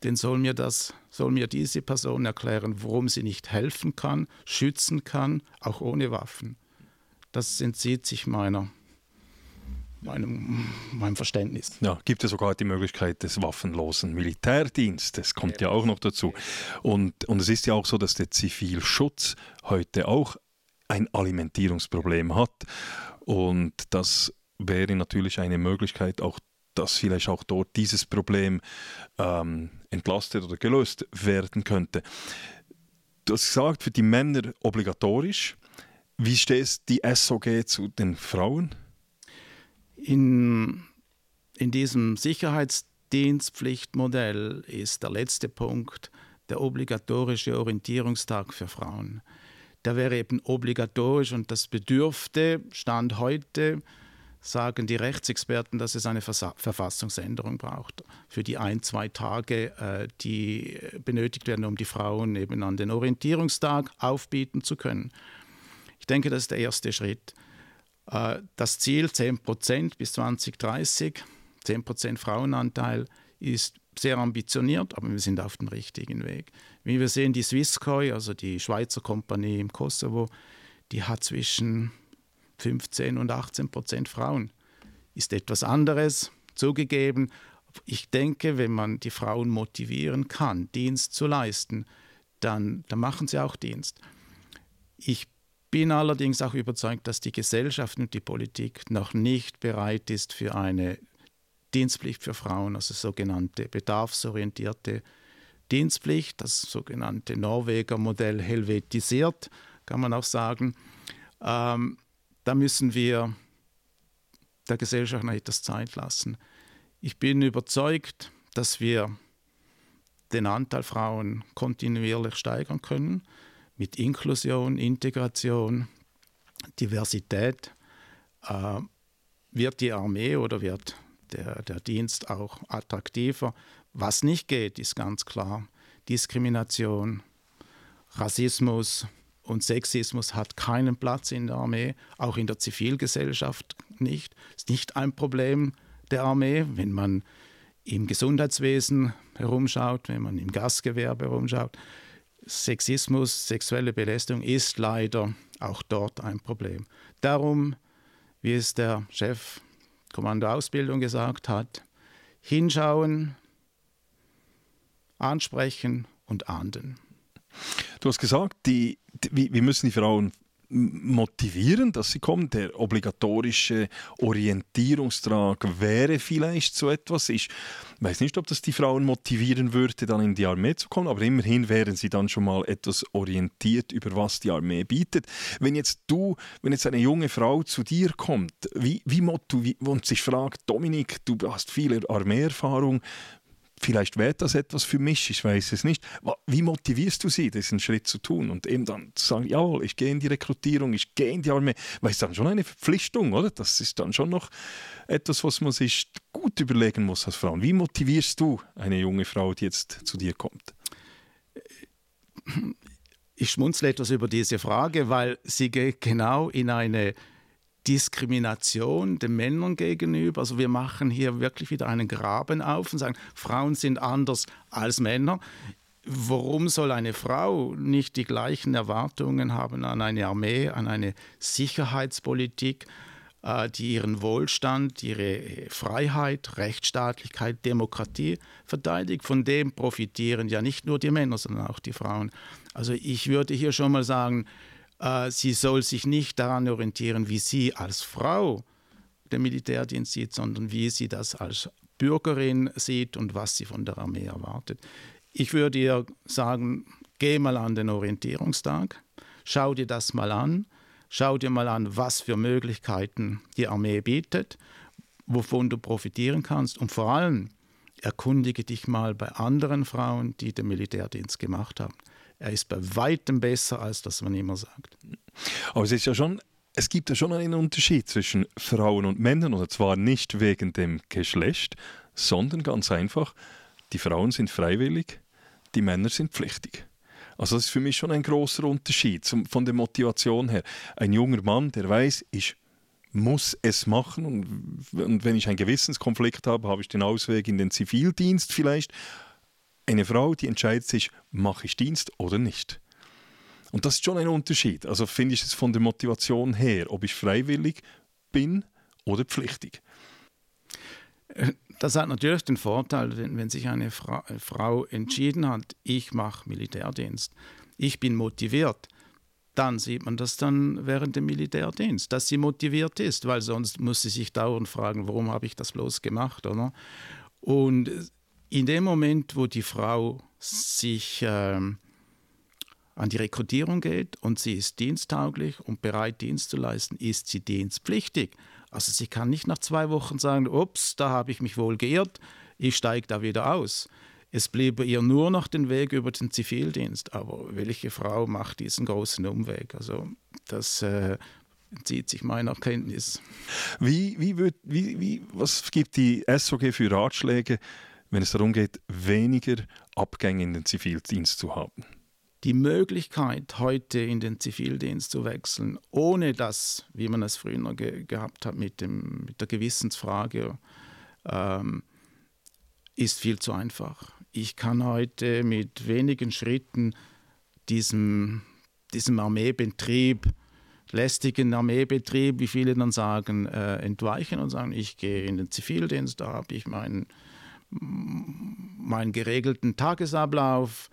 dann soll mir, das, soll mir diese Person erklären, warum sie nicht helfen kann, schützen kann, auch ohne Waffen. Das entzieht sich meiner, meinem, meinem Verständnis. Ja, gibt es sogar die Möglichkeit des waffenlosen Militärdienstes, kommt ja, ja auch noch dazu. Und, und es ist ja auch so, dass der Zivilschutz heute auch ein Alimentierungsproblem hat. Und das wäre natürlich eine Möglichkeit, auch dass vielleicht auch dort dieses Problem ähm, entlastet oder gelöst werden könnte. Du hast gesagt, für die Männer obligatorisch. Wie steht die SOG zu den Frauen? In, in diesem Sicherheitsdienstpflichtmodell ist der letzte Punkt der obligatorische Orientierungstag für Frauen der wäre eben obligatorisch und das bedürfte, Stand heute, sagen die Rechtsexperten, dass es eine Verfassungsänderung braucht für die ein, zwei Tage, äh, die benötigt werden, um die Frauen eben an den Orientierungstag aufbieten zu können. Ich denke, das ist der erste Schritt. Äh, das Ziel 10% bis 2030, 10% Frauenanteil, ist sehr ambitioniert, aber wir sind auf dem richtigen Weg. Wie wir sehen, die Swisscoi, also die Schweizer Kompanie im Kosovo, die hat zwischen 15 und 18 Prozent Frauen. Ist etwas anderes, zugegeben. Ich denke, wenn man die Frauen motivieren kann, Dienst zu leisten, dann, dann machen sie auch Dienst. Ich bin allerdings auch überzeugt, dass die Gesellschaft und die Politik noch nicht bereit ist für eine Dienstpflicht für Frauen, also sogenannte bedarfsorientierte Dienstpflicht, das sogenannte Norweger Modell helvetisiert, kann man auch sagen. Ähm, da müssen wir der Gesellschaft noch etwas Zeit lassen. Ich bin überzeugt, dass wir den Anteil Frauen kontinuierlich steigern können mit Inklusion, Integration, Diversität. Äh, wird die Armee oder wird der, der Dienst auch attraktiver? Was nicht geht, ist ganz klar Diskrimination, Rassismus, und Sexismus hat keinen Platz in der Armee, auch in der Zivilgesellschaft nicht. Ist nicht ein Problem der Armee, wenn man im Gesundheitswesen herumschaut, wenn man im Gastgewerbe herumschaut. Sexismus, sexuelle Belästigung ist leider auch dort ein Problem. Darum, wie es der Chef Kommando Ausbildung gesagt hat, hinschauen, ansprechen und ahnden. Du hast gesagt, die, die, wir müssen die Frauen motivieren, dass sie kommen. Der obligatorische Orientierungstrag wäre vielleicht so etwas. Ich weiß nicht, ob das die Frauen motivieren würde, dann in die Armee zu kommen, aber immerhin wären sie dann schon mal etwas orientiert über was die Armee bietet. Wenn jetzt du, wenn jetzt eine junge Frau zu dir kommt, wie, wie, und sich fragt, Dominik, du hast viele Armeeerfahrung, vielleicht wäre das etwas für mich, ich weiß es nicht. Wie motivierst du sie, diesen Schritt zu tun und eben dann zu sagen, jawohl, ich gehe in die Rekrutierung, ich gehe in die Armee, weil es dann schon eine Verpflichtung, oder? Das ist dann schon noch etwas, was man sich gut überlegen muss als Frau. Wie motivierst du eine junge Frau, die jetzt zu dir kommt? Ich schmunzle etwas über diese Frage, weil sie geht genau in eine Diskrimination den Männern gegenüber. Also wir machen hier wirklich wieder einen Graben auf und sagen, Frauen sind anders als Männer. Warum soll eine Frau nicht die gleichen Erwartungen haben an eine Armee, an eine Sicherheitspolitik, äh, die ihren Wohlstand, ihre Freiheit, Rechtsstaatlichkeit, Demokratie verteidigt? Von dem profitieren ja nicht nur die Männer, sondern auch die Frauen. Also ich würde hier schon mal sagen, sie soll sich nicht daran orientieren, wie sie als Frau den Militärdienst sieht, sondern wie sie das als Bürgerin sieht und was sie von der Armee erwartet. Ich würde ihr sagen, geh mal an den Orientierungstag, schau dir das mal an, schau dir mal an, was für Möglichkeiten die Armee bietet, wovon du profitieren kannst und vor allem erkundige dich mal bei anderen Frauen, die den Militärdienst gemacht haben. Er ist bei weitem besser, als das man immer sagt. Aber es ist ja schon es gibt ja schon einen Unterschied zwischen Frauen und Männern, und zwar nicht wegen dem Geschlecht, sondern ganz einfach, die Frauen sind freiwillig, die Männer sind pflichtig. Also das ist für mich schon ein großer Unterschied zum, von der Motivation her. Ein junger Mann, der weiß, ich muss es machen und, und wenn ich einen Gewissenskonflikt habe, habe ich den Ausweg in den Zivildienst vielleicht eine Frau, die entscheidet sich, mache ich Dienst oder nicht. Und das ist schon ein Unterschied. Also finde ich es von der Motivation her, ob ich freiwillig bin oder pflichtig. Das hat natürlich den Vorteil, wenn, wenn sich eine Fra Frau entschieden hat, ich mache Militärdienst, ich bin motiviert, dann sieht man das dann während dem Militärdienst, dass sie motiviert ist, weil sonst muss sie sich dauernd fragen, warum habe ich das bloß gemacht, oder? Und in dem Moment, wo die Frau sich ähm, an die Rekrutierung geht und sie ist diensttauglich und bereit, Dienst zu leisten, ist sie dienstpflichtig. Also sie kann nicht nach zwei Wochen sagen, ups, da habe ich mich wohl geirrt, ich steige da wieder aus. Es bliebe ihr nur noch den Weg über den Zivildienst. Aber welche Frau macht diesen großen Umweg? Also das äh, entzieht sich meiner Kenntnis. Wie, wie, wird, wie, wie, was gibt die SOG für Ratschläge, wenn es darum geht, weniger Abgänge in den Zivildienst zu haben? Die Möglichkeit, heute in den Zivildienst zu wechseln, ohne das, wie man es früher ge gehabt hat, mit, dem, mit der Gewissensfrage, ähm, ist viel zu einfach. Ich kann heute mit wenigen Schritten diesem, diesem Armeebetrieb, lästigen Armeebetrieb, wie viele dann sagen, äh, entweichen und sagen, ich gehe in den Zivildienst, da habe ich meinen, meinen geregelten Tagesablauf.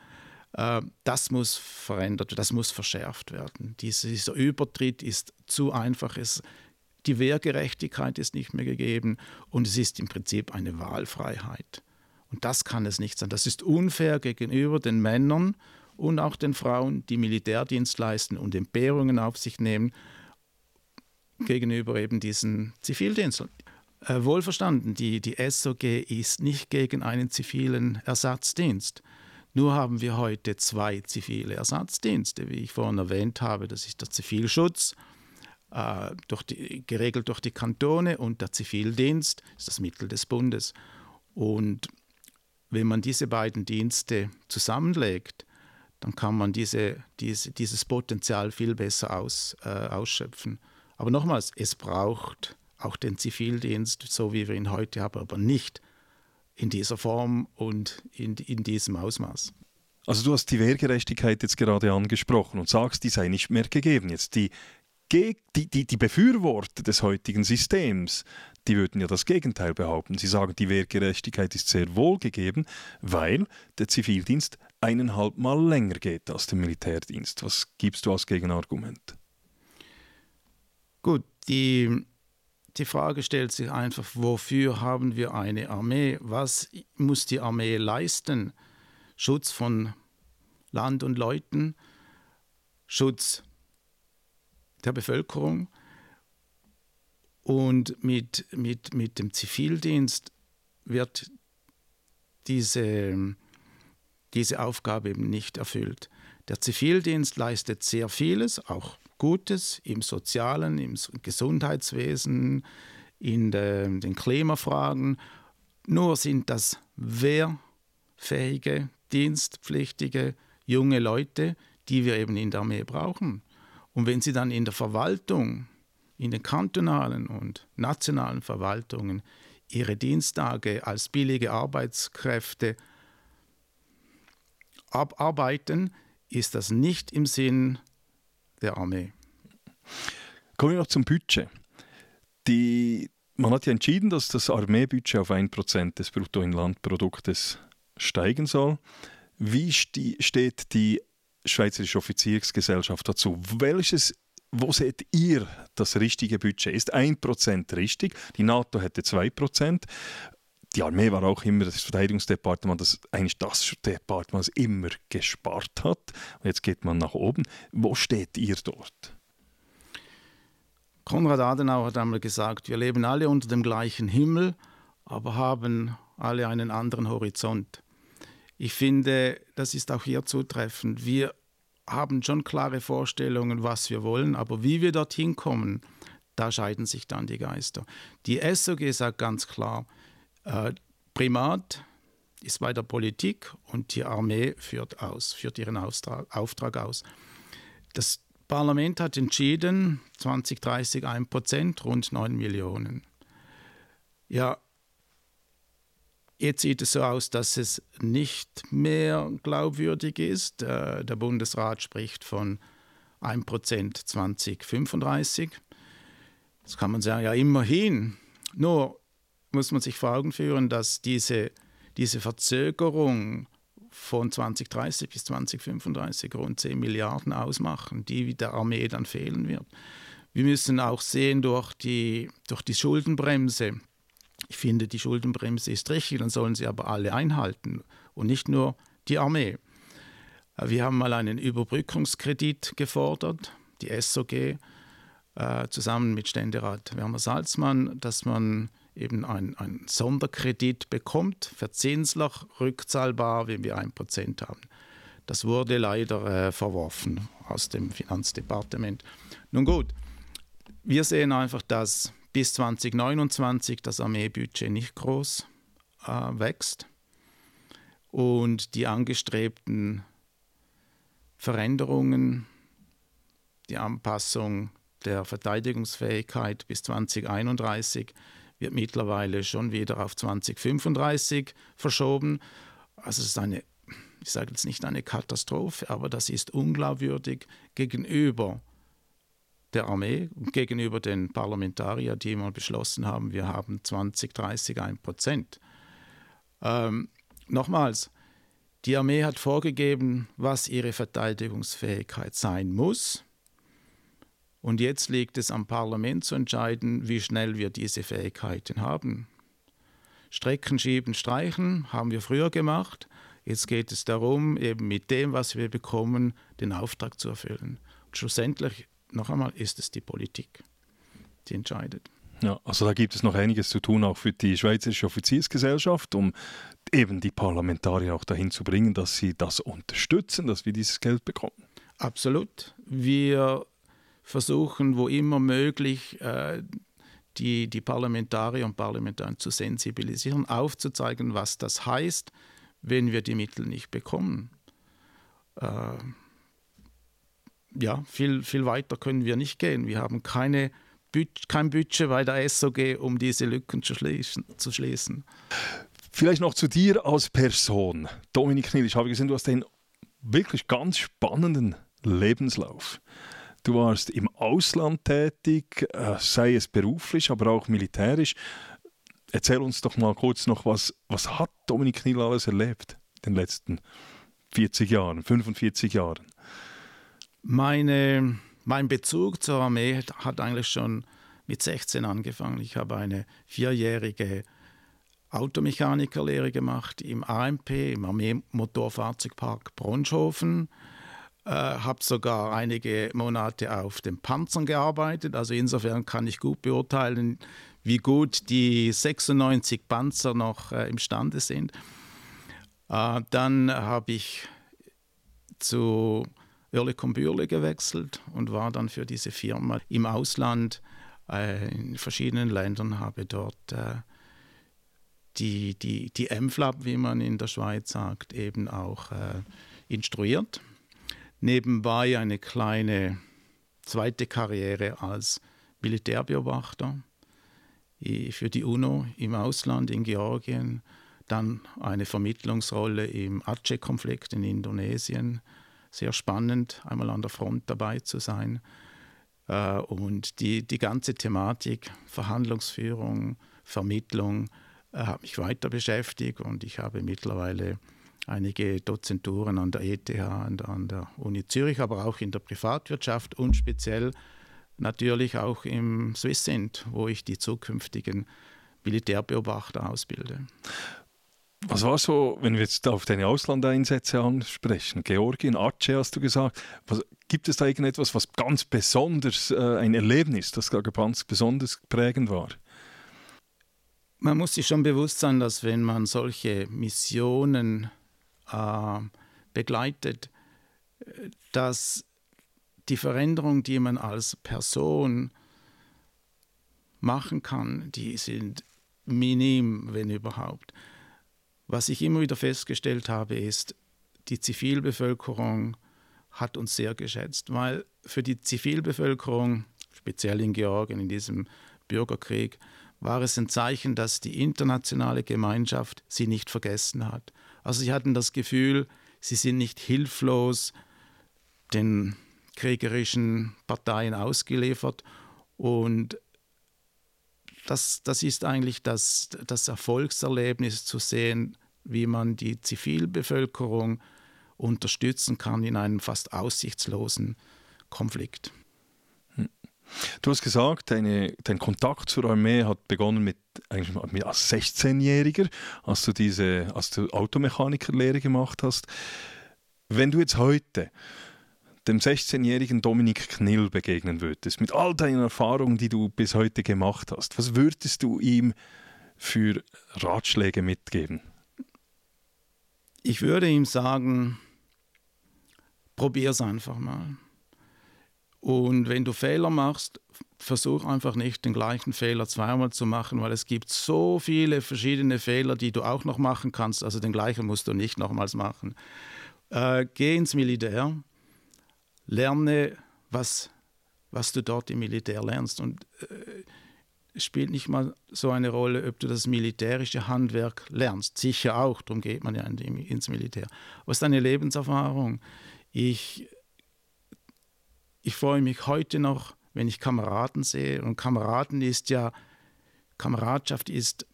Äh, das muss verändert, das muss verschärft werden. Dieser Übertritt ist zu einfach. Die Wehrgerechtigkeit ist nicht mehr gegeben und es ist im Prinzip eine Wahlfreiheit. Und das kann es nicht sein. Das ist unfair gegenüber den Männern und auch den Frauen, die Militärdienst leisten und Entbehrungen auf sich nehmen, gegenüber eben diesen Zivildienstlern. Äh, wohlverstanden, die, die SOG ist nicht gegen einen zivilen Ersatzdienst. Nur haben wir heute zwei zivile Ersatzdienste, wie ich vorhin erwähnt habe. Das ist der Zivilschutz, äh, durch die, geregelt durch die Kantone, und der Zivildienst ist das Mittel des Bundes. Und wenn man diese beiden Dienste zusammenlegt, dann kann man diese, diese, dieses Potenzial viel besser aus, äh, ausschöpfen. Aber nochmals, es braucht auch den Zivildienst, so wie wir ihn heute haben, aber nicht in dieser Form und in, in diesem Ausmaß. Also du hast die Wehrgerechtigkeit jetzt gerade angesprochen und sagst, die sei nicht mehr gegeben. Jetzt die, die, die, die Befürworter des heutigen Systems, die würden ja das Gegenteil behaupten. Sie sagen, die Wehrgerechtigkeit ist sehr wohl gegeben, weil der Zivildienst eineinhalb Mal länger geht als der Militärdienst. Was gibst du als Gegenargument? Gut, die, die Frage stellt sich einfach, wofür haben wir eine Armee? Was muss die Armee leisten? Schutz von Land und Leuten, Schutz der Bevölkerung. Und mit, mit, mit dem Zivildienst wird diese diese Aufgabe eben nicht erfüllt. Der Zivildienst leistet sehr vieles, auch Gutes im Sozialen, im Gesundheitswesen, in den Klimafragen. Nur sind das wehrfähige, dienstpflichtige junge Leute, die wir eben in der Armee brauchen. Und wenn sie dann in der Verwaltung, in den kantonalen und nationalen Verwaltungen ihre Diensttage als billige Arbeitskräfte abarbeiten, ist das nicht im Sinn der Armee. Kommen wir noch zum Budget. Die, man hat ja entschieden, dass das Armeebudget auf 1% des Bruttoinlandproduktes steigen soll. Wie steht die Schweizerische Offiziersgesellschaft dazu? Welches wo seht ihr das richtige Budget? Ist 1% richtig? Die NATO hätte 2% die Armee war auch immer das Verteidigungsdepartement, das eigentlich das Departement, das immer gespart hat. Und jetzt geht man nach oben. Wo steht ihr dort? Konrad Adenauer hat einmal gesagt, wir leben alle unter dem gleichen Himmel, aber haben alle einen anderen Horizont. Ich finde, das ist auch hier zutreffend. Wir haben schon klare Vorstellungen, was wir wollen, aber wie wir dorthin kommen, da scheiden sich dann die Geister. Die SOG sagt ganz klar, äh, Primat ist bei der Politik und die Armee führt aus, führt ihren Auftrag, Auftrag aus. Das Parlament hat entschieden, 2030 1 Prozent, rund 9 Millionen. Ja, jetzt sieht es so aus, dass es nicht mehr glaubwürdig ist. Äh, der Bundesrat spricht von 1 Prozent 2035. Das kann man sagen, ja immerhin. Nur muss man sich vor Augen führen, dass diese, diese Verzögerung von 2030 bis 2035 rund 10 Milliarden ausmachen, die der Armee dann fehlen wird. Wir müssen auch sehen durch die, durch die Schuldenbremse. Ich finde, die Schuldenbremse ist richtig, dann sollen sie aber alle einhalten und nicht nur die Armee. Wir haben mal einen Überbrückungskredit gefordert, die SOG, äh, zusammen mit Ständerat Werner Salzmann, dass man eben ein, ein Sonderkredit bekommt, verzinslich, rückzahlbar, wenn wir ein Prozent haben. Das wurde leider äh, verworfen aus dem Finanzdepartement. Nun gut, Wir sehen einfach, dass bis 2029 das Armeebudget nicht groß äh, wächst und die angestrebten Veränderungen, die Anpassung der Verteidigungsfähigkeit bis 2031 wird mittlerweile schon wieder auf 2035 verschoben. Also es ist eine, ich sage jetzt nicht eine Katastrophe, aber das ist unglaubwürdig gegenüber der Armee gegenüber den Parlamentariern, die mal beschlossen haben, wir haben 2030 ein Prozent. Ähm, nochmals, die Armee hat vorgegeben, was ihre Verteidigungsfähigkeit sein muss. Und jetzt liegt es am Parlament zu entscheiden, wie schnell wir diese Fähigkeiten haben. Strecken schieben, streichen haben wir früher gemacht. Jetzt geht es darum, eben mit dem, was wir bekommen, den Auftrag zu erfüllen. Und schlussendlich, noch einmal, ist es die Politik, die entscheidet. Ja, also da gibt es noch einiges zu tun, auch für die Schweizerische Offiziersgesellschaft, um eben die Parlamentarier auch dahin zu bringen, dass sie das unterstützen, dass wir dieses Geld bekommen. Absolut. Wir versuchen, wo immer möglich, äh, die, die Parlamentarier und Parlamentarier zu sensibilisieren, aufzuzeigen, was das heißt, wenn wir die Mittel nicht bekommen. Äh, ja, viel, viel weiter können wir nicht gehen. Wir haben keine, kein Budget bei der SOG, um diese Lücken zu schließen. Zu schließen. Vielleicht noch zu dir als Person. Dominik Knill, ich habe gesehen, du hast einen wirklich ganz spannenden Lebenslauf. Du warst im Ausland tätig, äh, sei es beruflich, aber auch militärisch. Erzähl uns doch mal kurz noch, was, was hat Dominik Knill alles erlebt in den letzten 40 Jahren, 45 Jahren? Meine, mein Bezug zur Armee hat eigentlich schon mit 16 angefangen. Ich habe eine vierjährige Automechanikerlehre gemacht im AMP, im Armeemotorfahrzeugpark Bronschofen äh, habe sogar einige Monate auf den Panzern gearbeitet. Also insofern kann ich gut beurteilen, wie gut die 96 Panzer noch äh, imstande sind. Äh, dann habe ich zu Oerlikon Bürle gewechselt und war dann für diese Firma im Ausland äh, in verschiedenen Ländern, habe dort äh, die, die, die MFLAB, wie man in der Schweiz sagt, eben auch äh, instruiert nebenbei eine kleine zweite Karriere als Militärbeobachter für die UNO im Ausland in Georgien, dann eine Vermittlungsrolle im Aceh-Konflikt in Indonesien. Sehr spannend, einmal an der Front dabei zu sein. Äh, und die, die ganze Thematik, Verhandlungsführung, Vermittlung, äh, hat mich weiter beschäftigt und ich habe mittlerweile einige Dozenturen an der ETH und an der Uni Zürich, aber auch in der Privatwirtschaft und speziell natürlich auch im Swissint, wo ich die zukünftigen Militärbeobachter ausbilde. Was war so, wenn wir jetzt auf deine Auslandeinsätze ansprechen? Georgien, Aceh hast du gesagt. Was, gibt es da irgendetwas, was ganz besonders, äh, ein Erlebnis, das ganz besonders prägend war? Man muss sich schon bewusst sein, dass wenn man solche Missionen äh, begleitet, dass die Veränderung, die man als Person machen kann, die sind minim, wenn überhaupt. Was ich immer wieder festgestellt habe, ist, die Zivilbevölkerung hat uns sehr geschätzt, weil für die Zivilbevölkerung, speziell in Georgien, in diesem Bürgerkrieg, war es ein Zeichen, dass die internationale Gemeinschaft sie nicht vergessen hat. Also sie hatten das Gefühl, sie sind nicht hilflos den kriegerischen Parteien ausgeliefert und das, das ist eigentlich das, das Erfolgserlebnis zu sehen, wie man die Zivilbevölkerung unterstützen kann in einem fast aussichtslosen Konflikt. Du hast gesagt, deine, dein Kontakt zur Armee hat begonnen mit, eigentlich mit als 16-Jähriger, als du diese als du Automechanikerlehre gemacht hast. Wenn du jetzt heute dem 16-jährigen Dominik Knill begegnen würdest, mit all deinen Erfahrungen, die du bis heute gemacht hast, was würdest du ihm für Ratschläge mitgeben? Ich würde ihm sagen, probier es einfach mal. Und wenn du Fehler machst, versuch einfach nicht den gleichen Fehler zweimal zu machen, weil es gibt so viele verschiedene Fehler, die du auch noch machen kannst. Also den gleichen musst du nicht nochmals machen. Äh, geh ins Militär, lerne, was, was du dort im Militär lernst. Und äh, spielt nicht mal so eine Rolle, ob du das militärische Handwerk lernst. Sicher auch, darum geht man ja ins Militär. Was ist deine Lebenserfahrung? Ich, ich freue mich heute noch, wenn ich Kameraden sehe. Und Kameraden ist ja, Kameradschaft ist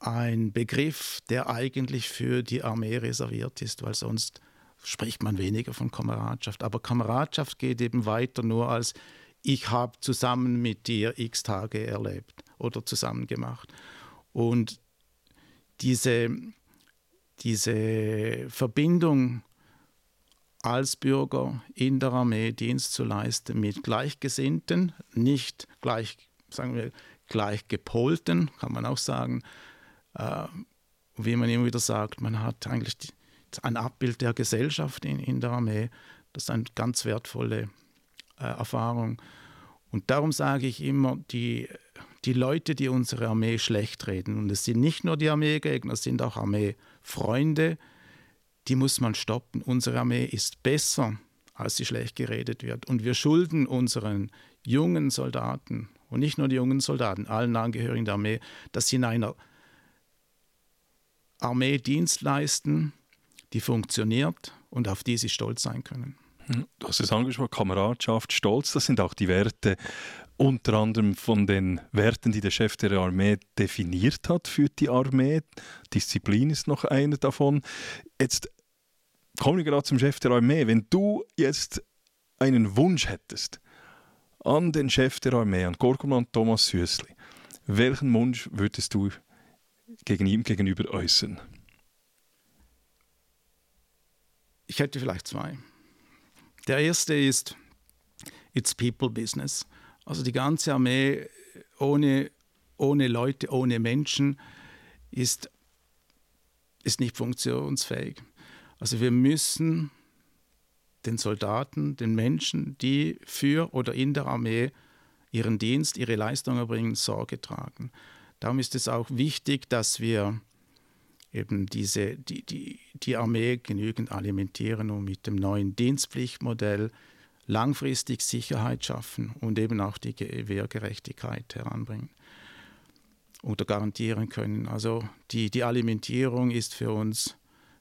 ein Begriff, der eigentlich für die Armee reserviert ist, weil sonst spricht man weniger von Kameradschaft. Aber Kameradschaft geht eben weiter nur als ich habe zusammen mit dir x Tage erlebt oder zusammen gemacht. Und diese, diese Verbindung als Bürger in der Armee Dienst zu leisten mit Gleichgesinnten, nicht gleich, sagen wir, gleichgepolten, kann man auch sagen. Äh, wie man immer wieder sagt, man hat eigentlich die, ein Abbild der Gesellschaft in, in der Armee. Das ist eine ganz wertvolle äh, Erfahrung. Und darum sage ich immer, die, die Leute, die unsere Armee schlecht reden, und es sind nicht nur die Armeegegner, es sind auch Armeefreunde, die muss man stoppen. Unsere Armee ist besser, als sie schlecht geredet wird. Und wir schulden unseren jungen Soldaten, und nicht nur die jungen Soldaten, allen Angehörigen der Armee, dass sie in einer Armee Dienst leisten, die funktioniert und auf die sie stolz sein können. Hm, du hast es angesprochen, Kameradschaft, Stolz, das sind auch die Werte, unter anderem von den Werten, die der Chef der Armee definiert hat für die Armee. Disziplin ist noch einer davon. Jetzt kommen wir gerade zum Chef der Armee. Wenn du jetzt einen Wunsch hättest an den Chef der Armee, an Gorkommand Thomas Süßli, welchen Wunsch würdest du gegen ihm gegenüber äußern? Ich hätte vielleicht zwei. Der erste ist, it's people business. Also die ganze Armee ohne, ohne Leute, ohne Menschen ist, ist nicht funktionsfähig. Also wir müssen den Soldaten, den Menschen, die für oder in der Armee ihren Dienst, ihre Leistung erbringen, Sorge tragen. Darum ist es auch wichtig, dass wir eben diese, die, die, die Armee genügend alimentieren und mit dem neuen Dienstpflichtmodell langfristig Sicherheit schaffen und eben auch die Wehrgerechtigkeit heranbringen oder garantieren können. Also die, die Alimentierung ist für uns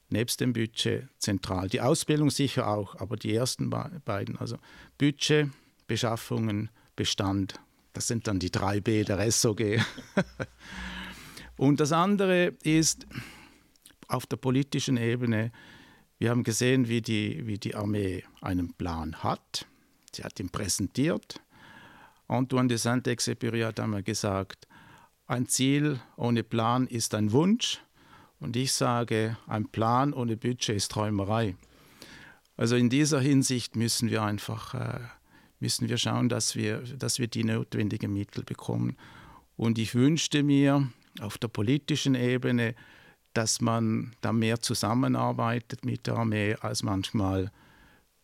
nebst dem Budget zentral. Die Ausbildung sicher auch, aber die ersten beiden, also Budget, Beschaffungen, Bestand, das sind dann die drei B der SOG. und das andere ist, auf der politischen Ebene, wir haben gesehen, wie die, wie die Armee einen Plan hat. Sie hat ihn präsentiert. Antoine de Saint-Exupéry hat einmal gesagt, ein Ziel ohne Plan ist ein Wunsch. Und ich sage, ein Plan ohne Budget ist Träumerei. Also in dieser Hinsicht müssen wir einfach äh, müssen wir schauen, dass wir, dass wir die notwendigen Mittel bekommen. Und ich wünschte mir auf der politischen Ebene, dass man da mehr zusammenarbeitet mit der Armee, als manchmal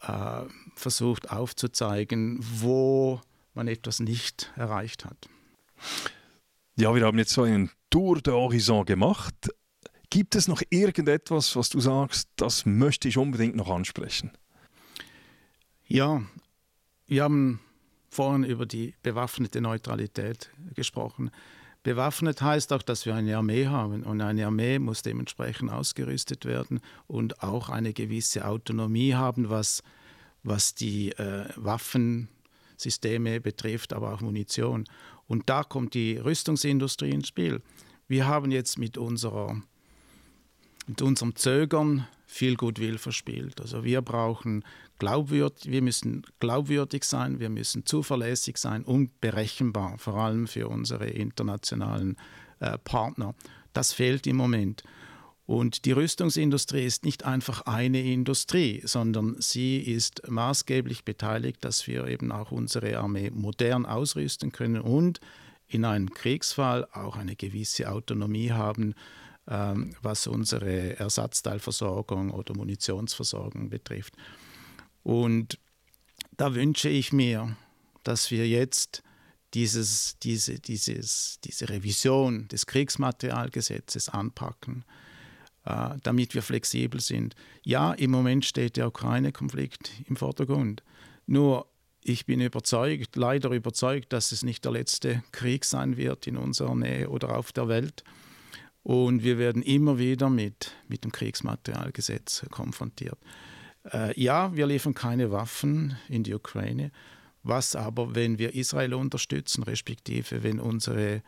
äh, versucht aufzuzeigen, wo man etwas nicht erreicht hat. Ja, wir haben jetzt so einen Tour de Horizon gemacht. Gibt es noch irgendetwas, was du sagst, das möchte ich unbedingt noch ansprechen? Ja, wir haben vorhin über die bewaffnete Neutralität gesprochen. Bewaffnet heißt auch, dass wir eine Armee haben und eine Armee muss dementsprechend ausgerüstet werden und auch eine gewisse Autonomie haben, was, was die äh, Waffensysteme betrifft, aber auch Munition. Und da kommt die Rüstungsindustrie ins Spiel. Wir haben jetzt mit, unserer, mit unserem Zögern viel Gutwill verspielt. Also wir brauchen glaubwürdig, wir müssen glaubwürdig sein, wir müssen zuverlässig sein und berechenbar, vor allem für unsere internationalen äh, Partner. Das fehlt im Moment. Und die Rüstungsindustrie ist nicht einfach eine Industrie, sondern sie ist maßgeblich beteiligt, dass wir eben auch unsere Armee modern ausrüsten können und in einem Kriegsfall auch eine gewisse Autonomie haben, was unsere Ersatzteilversorgung oder Munitionsversorgung betrifft. Und da wünsche ich mir, dass wir jetzt dieses, diese, dieses, diese Revision des Kriegsmaterialgesetzes anpacken, äh, damit wir flexibel sind. Ja, im Moment steht der Ukraine-Konflikt im Vordergrund. Nur ich bin überzeugt, leider überzeugt, dass es nicht der letzte Krieg sein wird in unserer Nähe oder auf der Welt. Und wir werden immer wieder mit, mit dem Kriegsmaterialgesetz konfrontiert. Äh, ja, wir liefern keine Waffen in die Ukraine. Was aber, wenn wir Israel unterstützen, respektive wenn unsere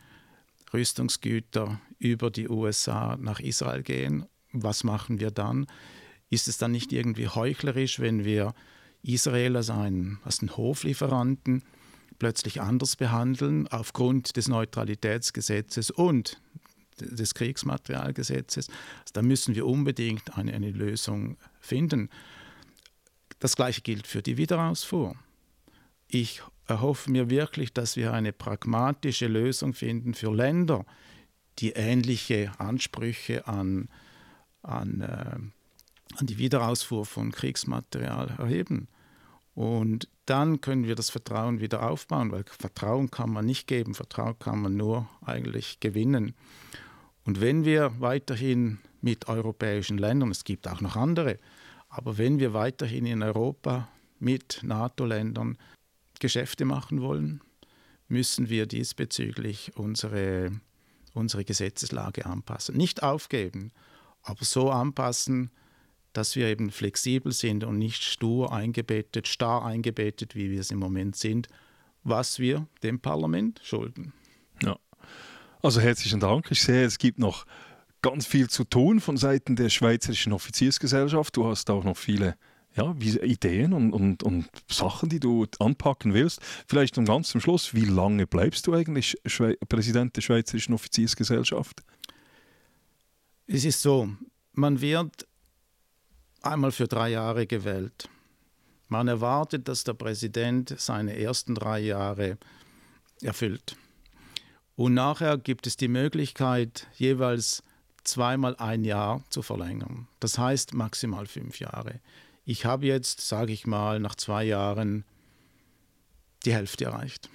Rüstungsgüter über die USA nach Israel gehen, was machen wir dann? Ist es dann nicht irgendwie heuchlerisch, wenn wir Israel als einen, als einen Hoflieferanten plötzlich anders behandeln aufgrund des Neutralitätsgesetzes und des Kriegsmaterialgesetzes. Also da müssen wir unbedingt eine, eine Lösung finden. Das gleiche gilt für die Wiederausfuhr. Ich erhoffe mir wirklich, dass wir eine pragmatische Lösung finden für Länder, die ähnliche Ansprüche an, an, äh, an die Wiederausfuhr von Kriegsmaterial erheben. Und dann können wir das Vertrauen wieder aufbauen, weil Vertrauen kann man nicht geben, Vertrauen kann man nur eigentlich gewinnen. Und wenn wir weiterhin mit europäischen Ländern, es gibt auch noch andere, aber wenn wir weiterhin in Europa mit NATO-Ländern Geschäfte machen wollen, müssen wir diesbezüglich unsere, unsere Gesetzeslage anpassen. Nicht aufgeben, aber so anpassen, dass wir eben flexibel sind und nicht stur eingebettet, starr eingebettet, wie wir es im Moment sind, was wir dem Parlament schulden. Ja. Also herzlichen Dank. Ich sehe, es gibt noch ganz viel zu tun von Seiten der Schweizerischen Offiziersgesellschaft. Du hast auch noch viele ja, Ideen und, und, und Sachen, die du anpacken willst. Vielleicht noch ganz zum Schluss, wie lange bleibst du eigentlich Schwe Präsident der Schweizerischen Offiziersgesellschaft? Es ist so, man wird einmal für drei Jahre gewählt. Man erwartet, dass der Präsident seine ersten drei Jahre erfüllt. Und nachher gibt es die Möglichkeit, jeweils zweimal ein Jahr zu verlängern. Das heißt maximal fünf Jahre. Ich habe jetzt, sage ich mal, nach zwei Jahren die Hälfte erreicht.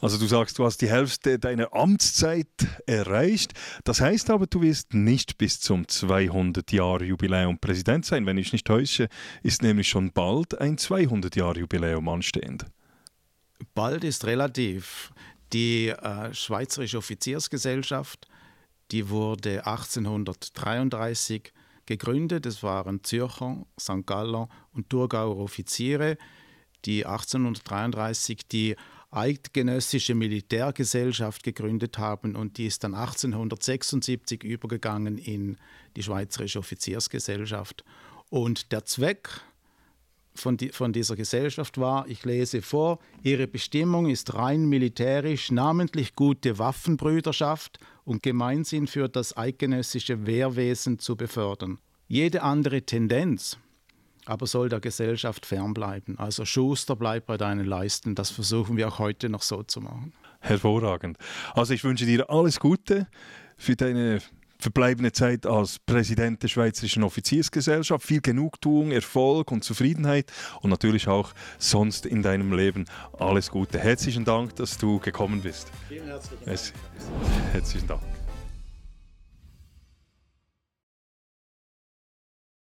Also du sagst, du hast die Hälfte deiner Amtszeit erreicht. Das heißt aber, du wirst nicht bis zum 200 Jahre Jubiläum Präsident sein. Wenn ich nicht täusche, ist nämlich schon bald ein 200 Jahre Jubiläum anstehend. Bald ist relativ. Die äh, Schweizerische Offiziersgesellschaft, die wurde 1833 gegründet. Es waren Zürcher, St. Galler und Thurgauer Offiziere, die 1833 die Eidgenössische Militärgesellschaft gegründet haben und die ist dann 1876 übergegangen in die Schweizerische Offiziersgesellschaft. Und der Zweck von, die, von dieser Gesellschaft war, ich lese vor, ihre Bestimmung ist rein militärisch, namentlich gute Waffenbrüderschaft und Gemeinsinn für das eidgenössische Wehrwesen zu befördern. Jede andere Tendenz, aber soll der Gesellschaft fernbleiben. Also Schuster bleibt bei deinen Leisten. Das versuchen wir auch heute noch so zu machen. Hervorragend. Also ich wünsche dir alles Gute für deine verbleibende Zeit als Präsident der Schweizerischen Offiziersgesellschaft. Viel Genugtuung, Erfolg und Zufriedenheit und natürlich auch sonst in deinem Leben alles Gute. Herzlichen Dank, dass du gekommen bist. Vielen herzlichen Dank. Herzlichen Dank.